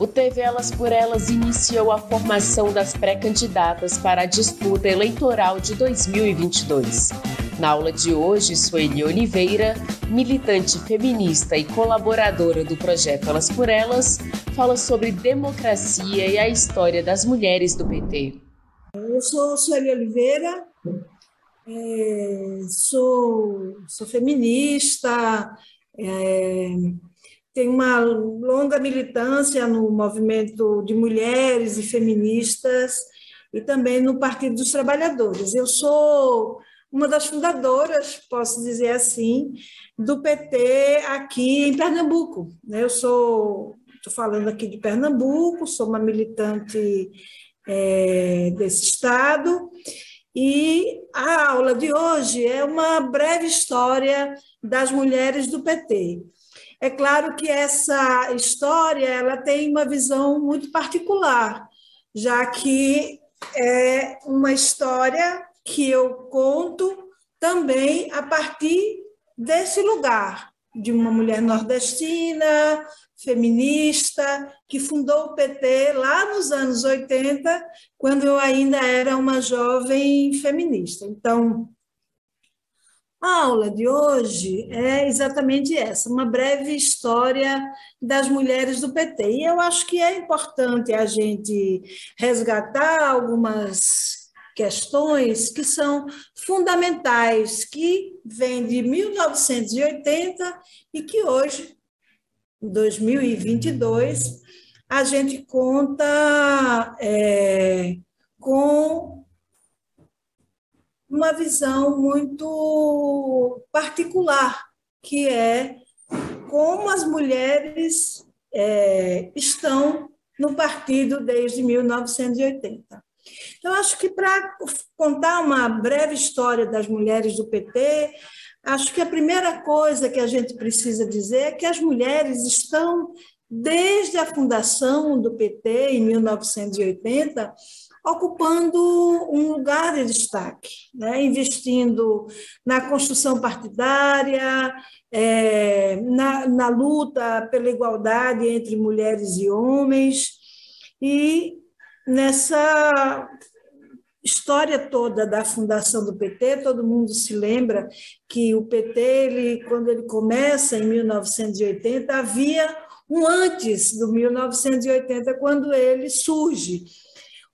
O TV Elas por Elas iniciou a formação das pré-candidatas para a disputa eleitoral de 2022. Na aula de hoje, Sueli Oliveira, militante feminista e colaboradora do projeto Elas por Elas, fala sobre democracia e a história das mulheres do PT. Eu sou Sueli Oliveira, é, sou, sou feminista, é, tem uma longa militância no movimento de mulheres e feministas e também no Partido dos Trabalhadores. Eu sou uma das fundadoras, posso dizer assim, do PT aqui em Pernambuco. Né? Eu sou, estou falando aqui de Pernambuco, sou uma militante é, desse estado e a aula de hoje é uma breve história das mulheres do PT. É claro que essa história ela tem uma visão muito particular, já que é uma história que eu conto também a partir desse lugar, de uma mulher nordestina, feminista, que fundou o PT lá nos anos 80, quando eu ainda era uma jovem feminista. Então, a aula de hoje é exatamente essa, uma breve história das mulheres do PT. E eu acho que é importante a gente resgatar algumas questões que são fundamentais, que vêm de 1980 e que hoje, em 2022, a gente conta é, com uma visão muito particular, que é como as mulheres é, estão no partido desde 1980. Então, acho que para contar uma breve história das mulheres do PT, acho que a primeira coisa que a gente precisa dizer é que as mulheres estão, desde a fundação do PT, em 1980, ocupando um lugar de destaque, né? investindo na construção partidária, é, na, na luta pela igualdade entre mulheres e homens, e nessa história toda da fundação do PT, todo mundo se lembra que o PT, ele, quando ele começa em 1980, havia um antes do 1980, quando ele surge.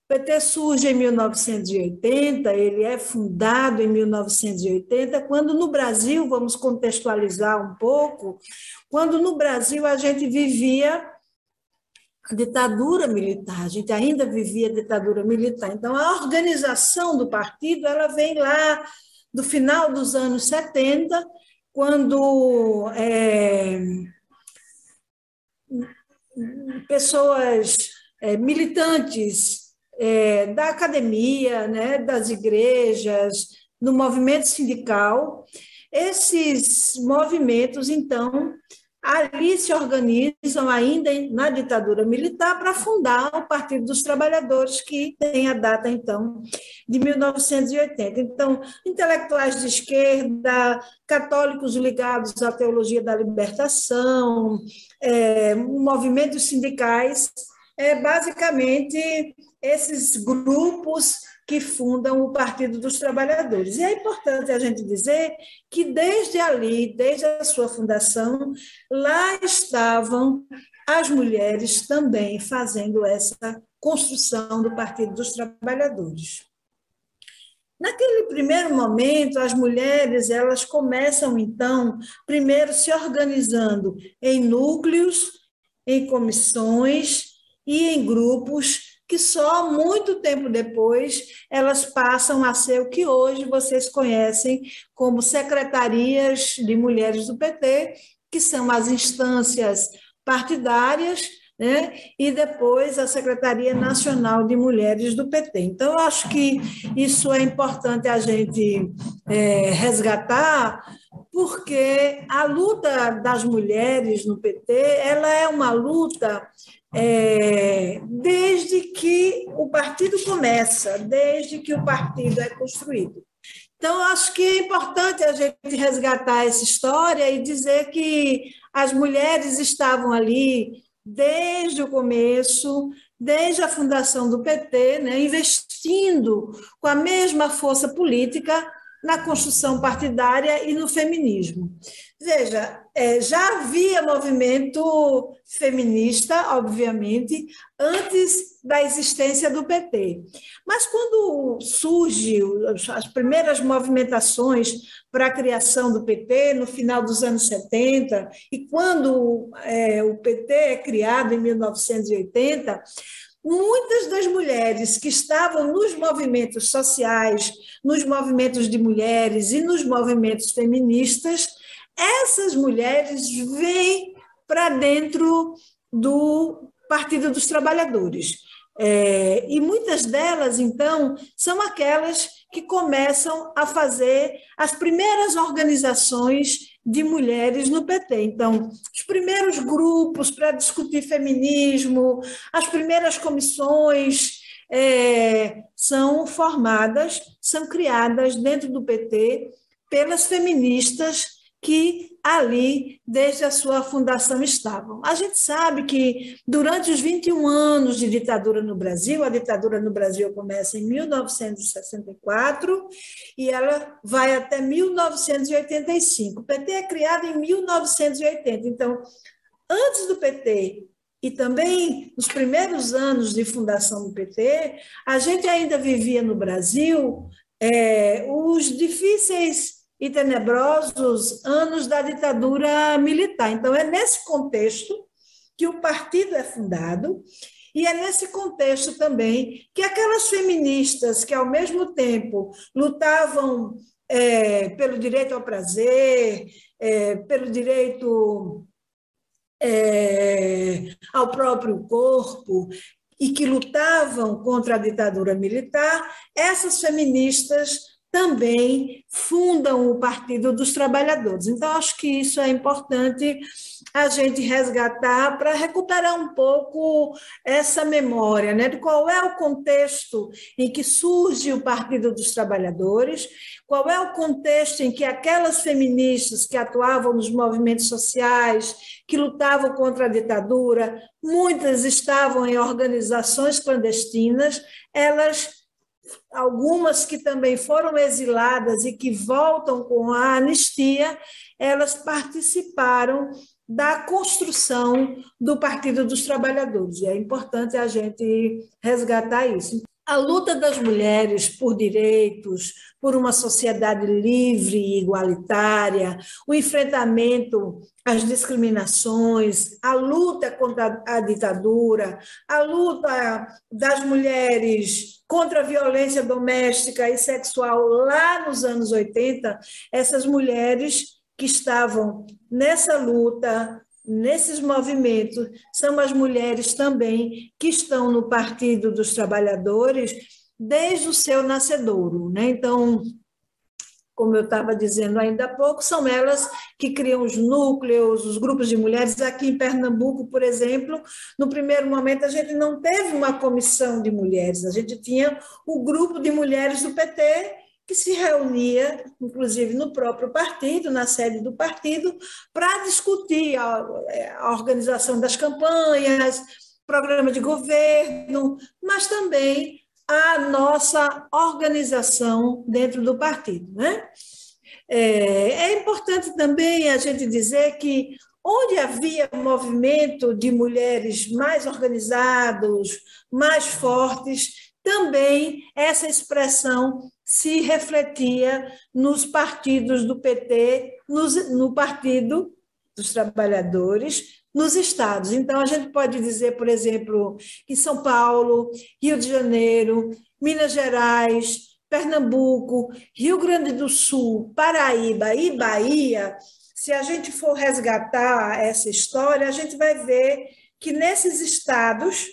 O PT surge em 1980, ele é fundado em 1980, quando no Brasil, vamos contextualizar um pouco, quando no Brasil a gente vivia a ditadura militar, a gente ainda vivia a ditadura militar. Então, a organização do partido ela vem lá do final dos anos 70, quando é, pessoas é, militantes é, da academia, né, das igrejas, no movimento sindical. Esses movimentos, então, ali se organizam ainda na ditadura militar para fundar o Partido dos Trabalhadores, que tem a data, então, de 1980. Então, intelectuais de esquerda, católicos ligados à teologia da libertação, é, movimentos sindicais, é basicamente esses grupos que fundam o Partido dos Trabalhadores. E é importante a gente dizer que desde ali, desde a sua fundação, lá estavam as mulheres também fazendo essa construção do Partido dos Trabalhadores. Naquele primeiro momento, as mulheres elas começam então, primeiro se organizando em núcleos, em comissões e em grupos que só muito tempo depois elas passam a ser o que hoje vocês conhecem como secretarias de mulheres do PT, que são as instâncias partidárias, né? e depois a Secretaria Nacional de Mulheres do PT. Então, eu acho que isso é importante a gente é, resgatar, porque a luta das mulheres no PT ela é uma luta é, desde que o partido começa, desde que o partido é construído. Então, acho que é importante a gente resgatar essa história e dizer que as mulheres estavam ali desde o começo, desde a fundação do PT, né, investindo com a mesma força política na construção partidária e no feminismo. Veja, é, já havia movimento feminista, obviamente, antes da existência do PT. Mas quando surge as primeiras movimentações para a criação do PT, no final dos anos 70, e quando é, o PT é criado em 1980, muitas das mulheres que estavam nos movimentos sociais, nos movimentos de mulheres e nos movimentos feministas, essas mulheres vêm para dentro do Partido dos Trabalhadores. É, e muitas delas, então, são aquelas que começam a fazer as primeiras organizações de mulheres no PT. Então, os primeiros grupos para discutir feminismo, as primeiras comissões é, são formadas, são criadas dentro do PT pelas feministas que ali, desde a sua fundação, estavam. A gente sabe que, durante os 21 anos de ditadura no Brasil, a ditadura no Brasil começa em 1964 e ela vai até 1985. O PT é criado em 1980. Então, antes do PT e também nos primeiros anos de fundação do PT, a gente ainda vivia no Brasil é, os difíceis e tenebrosos anos da ditadura militar. Então, é nesse contexto que o partido é fundado, e é nesse contexto também que aquelas feministas que, ao mesmo tempo, lutavam é, pelo direito ao prazer, é, pelo direito é, ao próprio corpo, e que lutavam contra a ditadura militar, essas feministas também fundam o Partido dos Trabalhadores. Então, acho que isso é importante a gente resgatar para recuperar um pouco essa memória, né, de qual é o contexto em que surge o Partido dos Trabalhadores, qual é o contexto em que aquelas feministas que atuavam nos movimentos sociais, que lutavam contra a ditadura, muitas estavam em organizações clandestinas, elas algumas que também foram exiladas e que voltam com a anistia, elas participaram da construção do Partido dos Trabalhadores. E é importante a gente resgatar isso. A luta das mulheres por direitos, por uma sociedade livre e igualitária, o enfrentamento às discriminações, a luta contra a ditadura, a luta das mulheres contra a violência doméstica e sexual lá nos anos 80, essas mulheres que estavam nessa luta, nesses movimentos, são as mulheres também que estão no Partido dos Trabalhadores desde o seu nascedouro. Né? Então, como eu estava dizendo ainda há pouco, são elas que criam os núcleos, os grupos de mulheres. Aqui em Pernambuco, por exemplo, no primeiro momento a gente não teve uma comissão de mulheres, a gente tinha o grupo de mulheres do PT que se reunia, inclusive no próprio partido, na sede do partido, para discutir a, a organização das campanhas, programa de governo, mas também a nossa organização dentro do partido. Né? É, é importante também a gente dizer que onde havia movimento de mulheres mais organizados, mais fortes, também essa expressão se refletia nos partidos do PT, nos, no Partido dos Trabalhadores, nos estados. Então, a gente pode dizer, por exemplo, que São Paulo, Rio de Janeiro, Minas Gerais, Pernambuco, Rio Grande do Sul, Paraíba e Bahia, se a gente for resgatar essa história, a gente vai ver que nesses estados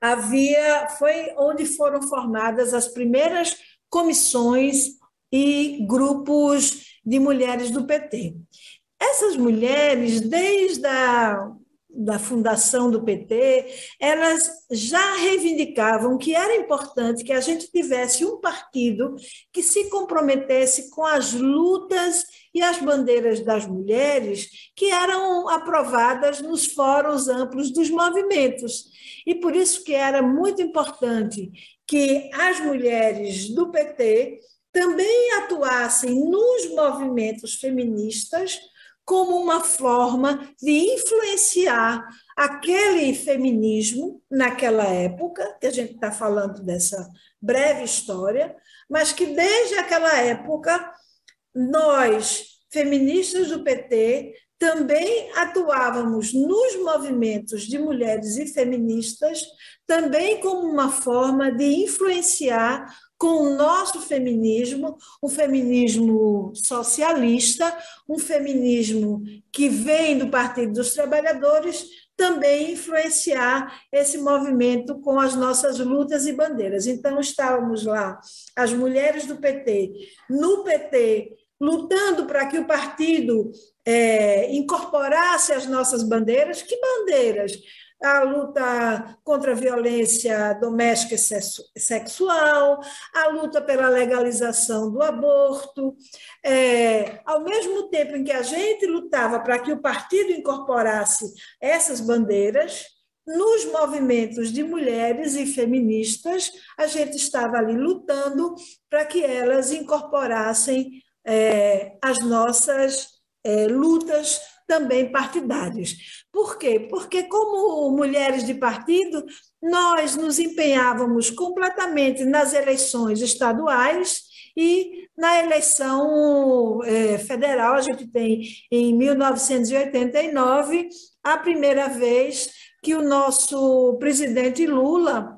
havia foi onde foram formadas as primeiras comissões e grupos de mulheres do PT. Essas mulheres, desde a da fundação do PT, elas já reivindicavam que era importante que a gente tivesse um partido que se comprometesse com as lutas e as bandeiras das mulheres que eram aprovadas nos fóruns amplos dos movimentos. E por isso que era muito importante que as mulheres do PT também atuassem nos movimentos feministas como uma forma de influenciar aquele feminismo naquela época, que a gente está falando dessa breve história, mas que desde aquela época nós, feministas do PT, também atuávamos nos movimentos de mulheres e feministas, também como uma forma de influenciar com o nosso feminismo, o feminismo socialista, um feminismo que vem do Partido dos Trabalhadores, também influenciar esse movimento com as nossas lutas e bandeiras. Então, estávamos lá, as mulheres do PT, no PT, lutando para que o partido é, incorporasse as nossas bandeiras. Que bandeiras? A luta contra a violência doméstica e sexual, a luta pela legalização do aborto. É, ao mesmo tempo em que a gente lutava para que o partido incorporasse essas bandeiras, nos movimentos de mulheres e feministas, a gente estava ali lutando para que elas incorporassem é, as nossas é, lutas também partidárias. Por quê? Porque, como mulheres de partido, nós nos empenhávamos completamente nas eleições estaduais e na eleição é, federal. A gente tem, em 1989, a primeira vez que o nosso presidente Lula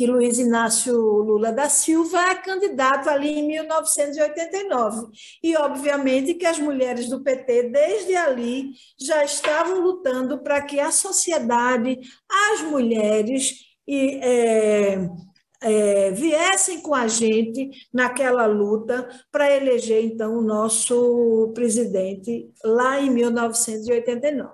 que Luiz Inácio Lula da Silva é candidato ali em 1989. E, obviamente, que as mulheres do PT, desde ali, já estavam lutando para que a sociedade, as mulheres, e, é, é, viessem com a gente naquela luta para eleger, então, o nosso presidente lá em 1989.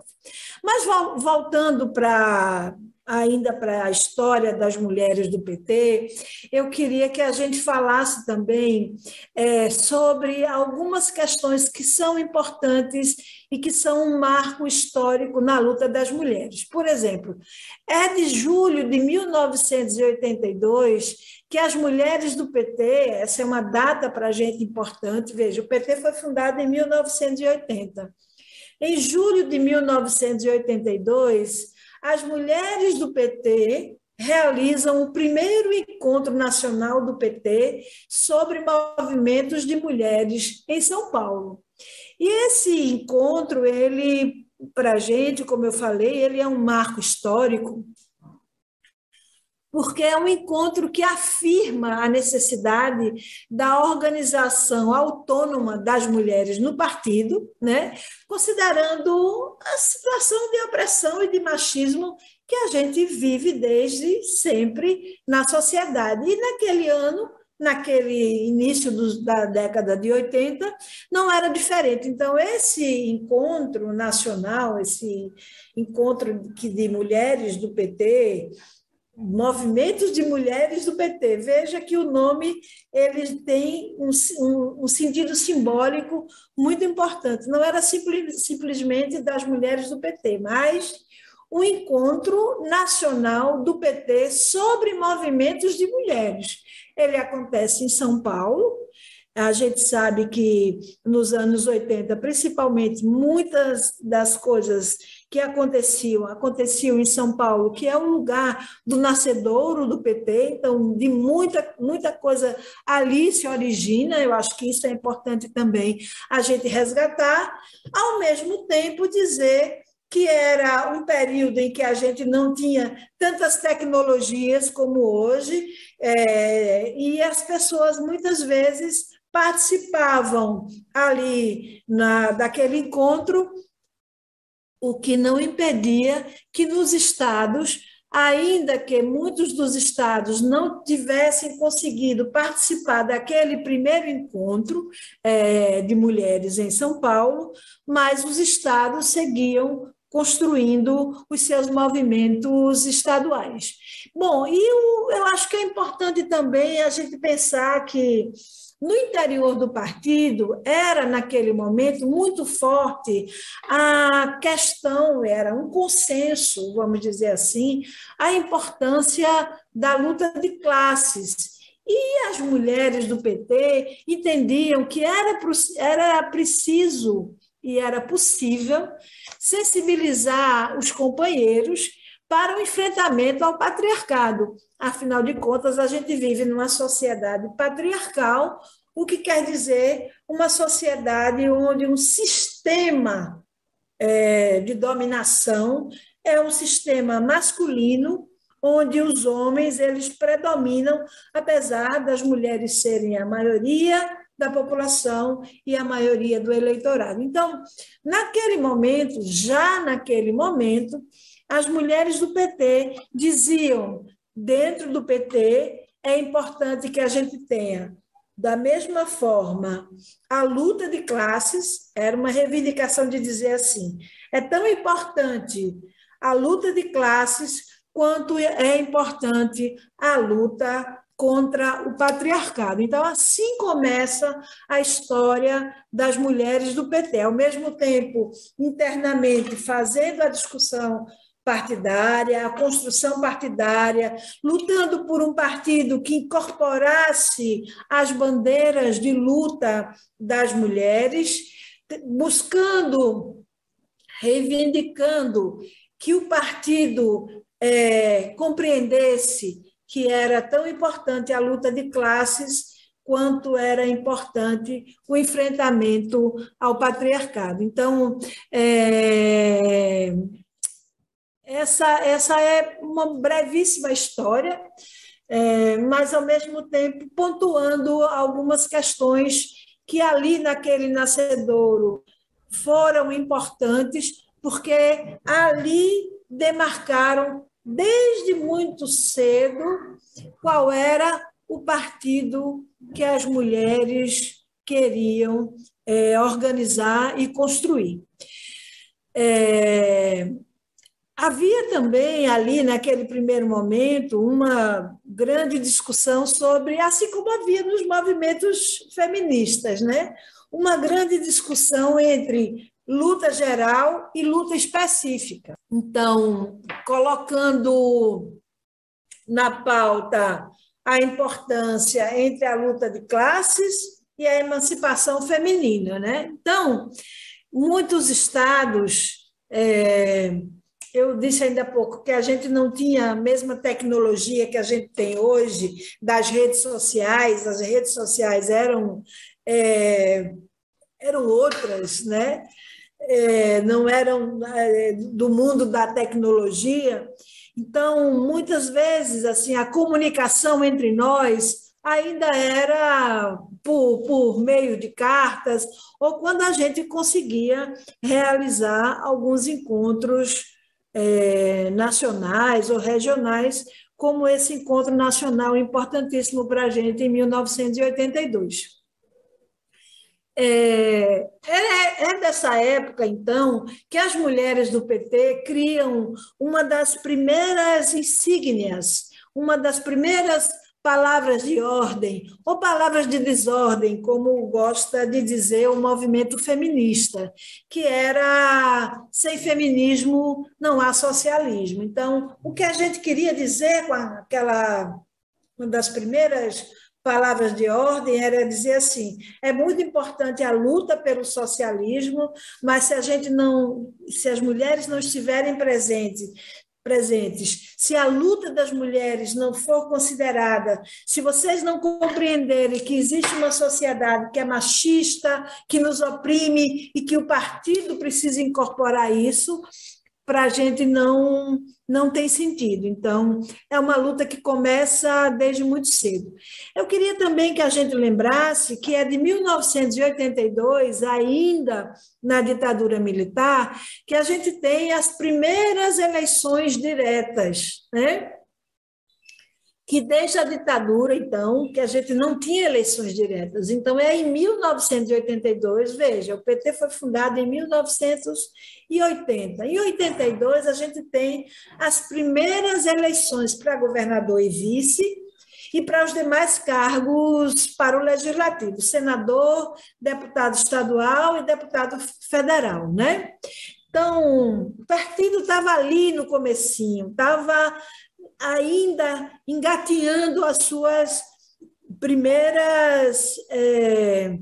Mas voltando para ainda para a história das mulheres do PT, eu queria que a gente falasse também é, sobre algumas questões que são importantes e que são um marco histórico na luta das mulheres. Por exemplo, é de julho de 1982 que as mulheres do PT, essa é uma data para a gente importante, veja, o PT foi fundado em 1980. Em julho de 1982, as mulheres do PT realizam o primeiro encontro nacional do PT sobre movimentos de mulheres em São Paulo. E esse encontro, ele, para a gente, como eu falei, ele é um marco histórico, porque é um encontro que afirma a necessidade da organização autônoma das mulheres no partido, né? considerando a situação de opressão e de machismo que a gente vive desde sempre na sociedade. E naquele ano, naquele início do, da década de 80, não era diferente. Então, esse encontro nacional, esse encontro de mulheres do PT, movimentos de mulheres do PT. Veja que o nome ele tem um, um, um sentido simbólico muito importante. Não era simples, simplesmente das mulheres do PT, mas o encontro nacional do PT sobre movimentos de mulheres. Ele acontece em São Paulo, a gente sabe que nos anos 80, principalmente, muitas das coisas que aconteciam, aconteciam em São Paulo, que é um lugar do nascedouro do PT, então, de muita, muita coisa ali se origina, eu acho que isso é importante também a gente resgatar, ao mesmo tempo dizer que era um período em que a gente não tinha tantas tecnologias como hoje, é, e as pessoas muitas vezes participavam ali na, daquele encontro o que não impedia que nos estados, ainda que muitos dos estados não tivessem conseguido participar daquele primeiro encontro é, de mulheres em São Paulo, mas os estados seguiam construindo os seus movimentos estaduais. Bom, e eu, eu acho que é importante também a gente pensar que no interior do partido, era, naquele momento, muito forte a questão, era um consenso, vamos dizer assim, a importância da luta de classes. E as mulheres do PT entendiam que era, era preciso e era possível sensibilizar os companheiros para o enfrentamento ao patriarcado. Afinal de contas, a gente vive numa sociedade patriarcal, o que quer dizer uma sociedade onde um sistema é, de dominação é um sistema masculino, onde os homens eles predominam, apesar das mulheres serem a maioria da população e a maioria do eleitorado. Então, naquele momento, já naquele momento, as mulheres do PT diziam, dentro do PT, é importante que a gente tenha, da mesma forma, a luta de classes, era uma reivindicação de dizer assim: é tão importante a luta de classes quanto é importante a luta contra o patriarcado. Então, assim começa a história das mulheres do PT. Ao mesmo tempo, internamente, fazendo a discussão partidária, a construção partidária, lutando por um partido que incorporasse as bandeiras de luta das mulheres, buscando, reivindicando que o partido é, compreendesse que era tão importante a luta de classes quanto era importante o enfrentamento ao patriarcado. Então, é, essa, essa é uma brevíssima história, é, mas, ao mesmo tempo, pontuando algumas questões que ali naquele nascedouro foram importantes, porque ali demarcaram desde muito cedo qual era o partido que as mulheres queriam é, organizar e construir. É, Havia também ali, naquele primeiro momento, uma grande discussão sobre, assim como havia nos movimentos feministas, né? uma grande discussão entre luta geral e luta específica. Então, colocando na pauta a importância entre a luta de classes e a emancipação feminina. Né? Então, muitos estados. É, eu disse ainda há pouco que a gente não tinha a mesma tecnologia que a gente tem hoje das redes sociais, as redes sociais eram, é, eram outras, né? É, não eram é, do mundo da tecnologia. Então, muitas vezes, assim, a comunicação entre nós ainda era por, por meio de cartas, ou quando a gente conseguia realizar alguns encontros é, nacionais ou regionais, como esse encontro nacional importantíssimo para a gente em 1982. É, é, é, dessa época, então, que as mulheres do PT criam uma das primeiras insígnias, uma das primeiras palavras de ordem ou palavras de desordem, como gosta de dizer o movimento feminista, que era sem feminismo não há socialismo. Então, o que a gente queria dizer com aquela uma das primeiras palavras de ordem era dizer assim: é muito importante a luta pelo socialismo, mas se a gente não, se as mulheres não estiverem presentes, presentes. Se a luta das mulheres não for considerada, se vocês não compreenderem que existe uma sociedade que é machista, que nos oprime e que o partido precisa incorporar isso, para a gente não não tem sentido. Então, é uma luta que começa desde muito cedo. Eu queria também que a gente lembrasse que é de 1982, ainda na ditadura militar, que a gente tem as primeiras eleições diretas, né? Que desde a ditadura, então, que a gente não tinha eleições diretas. Então, é em 1982, veja, o PT foi fundado em 1980. Em 82, a gente tem as primeiras eleições para governador e vice, e para os demais cargos para o legislativo, senador, deputado estadual e deputado federal, né? Então, o partido estava ali no comecinho, estava ainda engateando as suas primeiras é,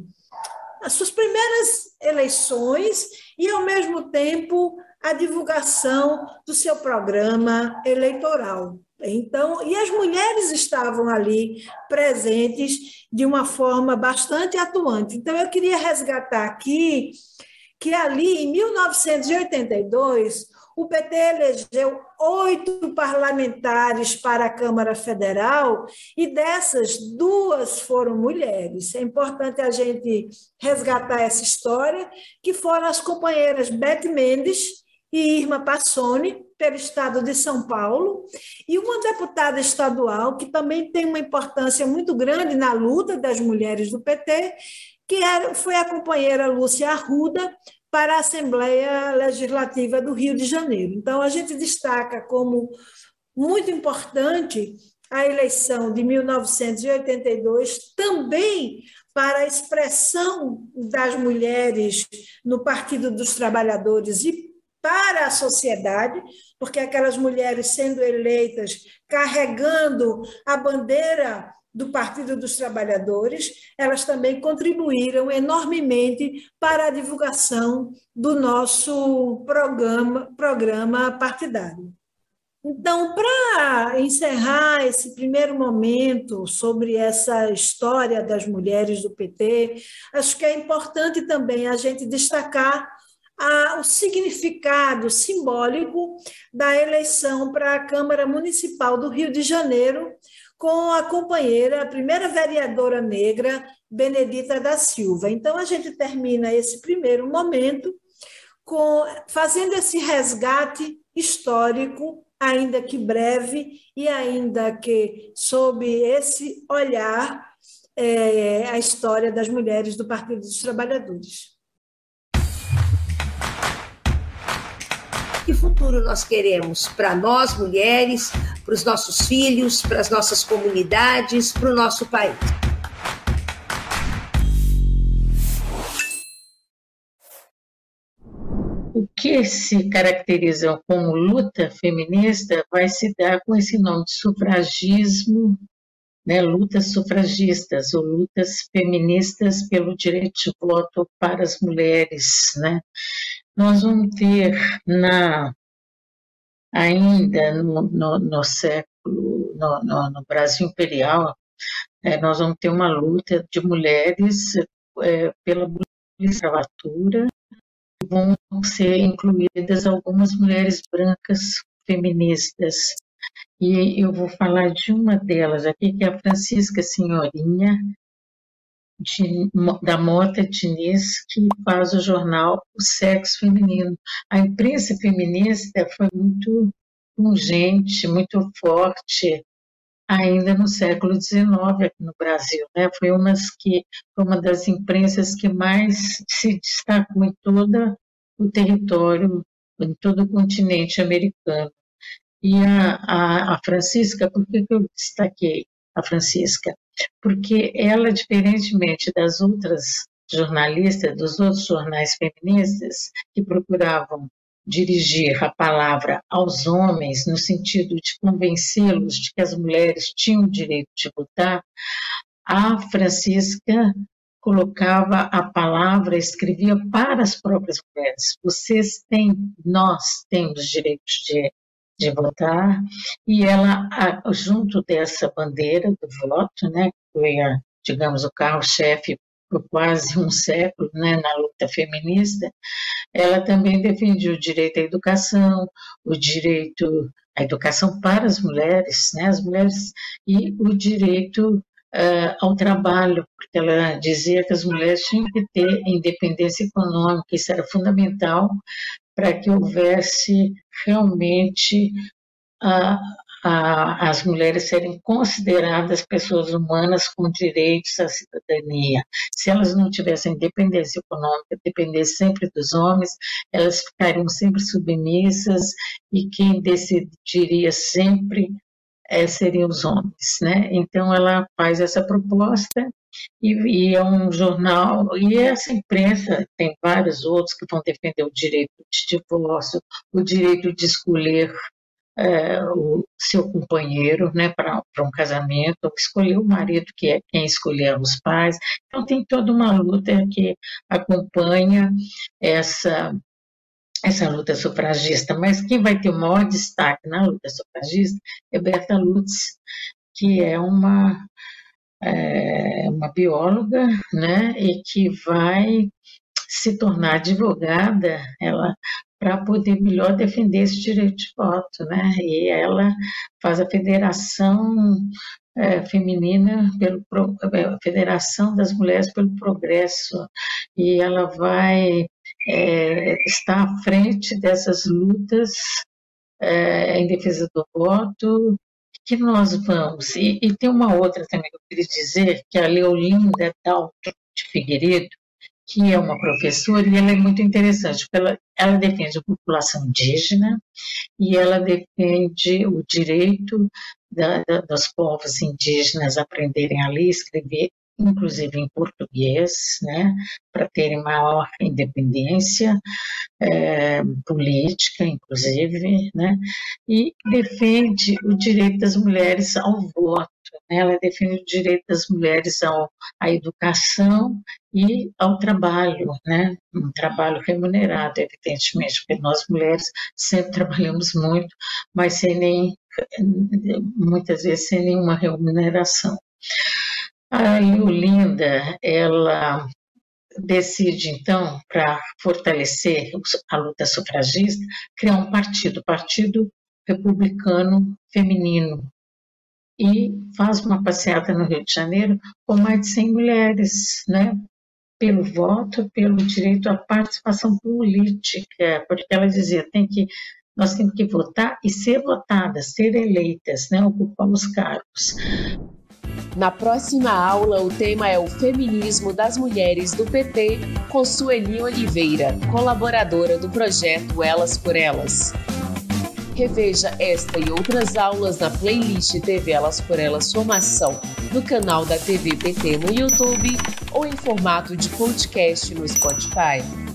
as suas primeiras eleições e ao mesmo tempo a divulgação do seu programa eleitoral. Então, e as mulheres estavam ali presentes de uma forma bastante atuante. Então, eu queria resgatar aqui que ali, em 1982, o PT elegeu oito parlamentares para a Câmara Federal e dessas, duas foram mulheres. É importante a gente resgatar essa história, que foram as companheiras Beth Mendes e Irma Passoni, pelo Estado de São Paulo, e uma deputada estadual que também tem uma importância muito grande na luta das mulheres do PT, que era, foi a companheira Lúcia Arruda, para a Assembleia Legislativa do Rio de Janeiro. Então, a gente destaca como muito importante a eleição de 1982, também para a expressão das mulheres no Partido dos Trabalhadores e para a sociedade, porque aquelas mulheres sendo eleitas, carregando a bandeira do Partido dos Trabalhadores, elas também contribuíram enormemente para a divulgação do nosso programa, programa partidário. Então, para encerrar esse primeiro momento sobre essa história das mulheres do PT, acho que é importante também a gente destacar a, o significado simbólico da eleição para a Câmara Municipal do Rio de Janeiro, com a companheira, a primeira vereadora negra, Benedita da Silva. Então, a gente termina esse primeiro momento com, fazendo esse resgate histórico, ainda que breve, e ainda que sob esse olhar, é, a história das mulheres do Partido dos Trabalhadores. Que futuro nós queremos para nós, mulheres, para os nossos filhos, para as nossas comunidades, para o nosso país? O que se caracteriza como luta feminista vai se dar com esse nome de sufragismo, né, lutas sufragistas ou lutas feministas pelo direito de voto para as mulheres, né? nós vamos ter na ainda no, no, no século no, no, Brasil imperial é, nós vamos ter uma luta de mulheres é, pela escravatura vão ser incluídas algumas mulheres brancas feministas. E eu vou falar de uma delas aqui que é a Francisca Senhorinha de, da Mota Diniz, que faz o jornal O Sexo Feminino. A imprensa feminista foi muito pungente, muito forte, ainda no século XIX aqui no Brasil. Né? Foi, umas que, foi uma das imprensas que mais se destacou em todo o território, em todo o continente americano. E a, a, a Francisca, por que, que eu destaquei a Francisca? Porque ela, diferentemente das outras jornalistas, dos outros jornais feministas, que procuravam dirigir a palavra aos homens, no sentido de convencê-los de que as mulheres tinham o direito de votar, a Francisca colocava a palavra, escrevia para as próprias mulheres. Vocês têm, nós temos direitos de de votar, e ela, junto dessa bandeira do voto, né, que foi, a, digamos, o carro-chefe por quase um século né, na luta feminista, ela também defendia o direito à educação, o direito à educação para as mulheres, né, as mulheres e o direito uh, ao trabalho, porque ela dizia que as mulheres tinham que ter independência econômica, isso era fundamental para que houvesse realmente a, a, as mulheres serem consideradas pessoas humanas com direitos à cidadania. Se elas não tivessem independência econômica, dependessem sempre dos homens, elas ficariam sempre submissas e quem decidiria sempre é, seriam os homens, né? Então ela faz essa proposta e, e, é um jornal e essa imprensa tem vários outros que vão defender o direito de divórcio, o direito de escolher é, o seu companheiro né, para um casamento, escolher o marido, que é quem escolher os pais. Então, tem toda uma luta que acompanha essa, essa luta sufragista. Mas quem vai ter o maior destaque na luta sufragista é Berta Lutz, que é uma, é, uma bióloga né, e que vai se tornar advogada, ela para poder melhor defender esse direito de voto, né? E ela faz a federação é, feminina pelo é, Federação das Mulheres pelo Progresso e ela vai é, estar à frente dessas lutas é, em defesa do voto que nós vamos? E, e, tem uma outra também que eu queria dizer que a Leolinda Dalton de Figueiredo que é uma professora, e ela é muito interessante, porque ela, ela defende a população indígena e ela defende o direito da, da, dos povos indígenas aprenderem a ler e escrever, inclusive em português, né, para terem maior independência é, política, inclusive, né, e defende o direito das mulheres ao voto né? Ela define o direito das mulheres ao, à educação e ao trabalho, né? um trabalho remunerado, evidentemente, porque nós mulheres sempre trabalhamos muito, mas sem nem, muitas vezes sem nenhuma remuneração. A Linda, ela decide, então, para fortalecer a luta sufragista, criar um partido, Partido Republicano Feminino, e faz uma passeata no Rio de Janeiro com mais de 100 mulheres, né? Pelo voto, pelo direito à participação política, porque ela dizia tem que nós temos que votar e ser votadas, ser eleitas, né? Ocupar os cargos. Na próxima aula, o tema é o feminismo das mulheres do PT, com Sueli Oliveira, colaboradora do projeto Elas por Elas. Reveja esta e outras aulas na playlist TV Elas por Elas Formação no canal da TV PT no YouTube ou em formato de podcast no Spotify.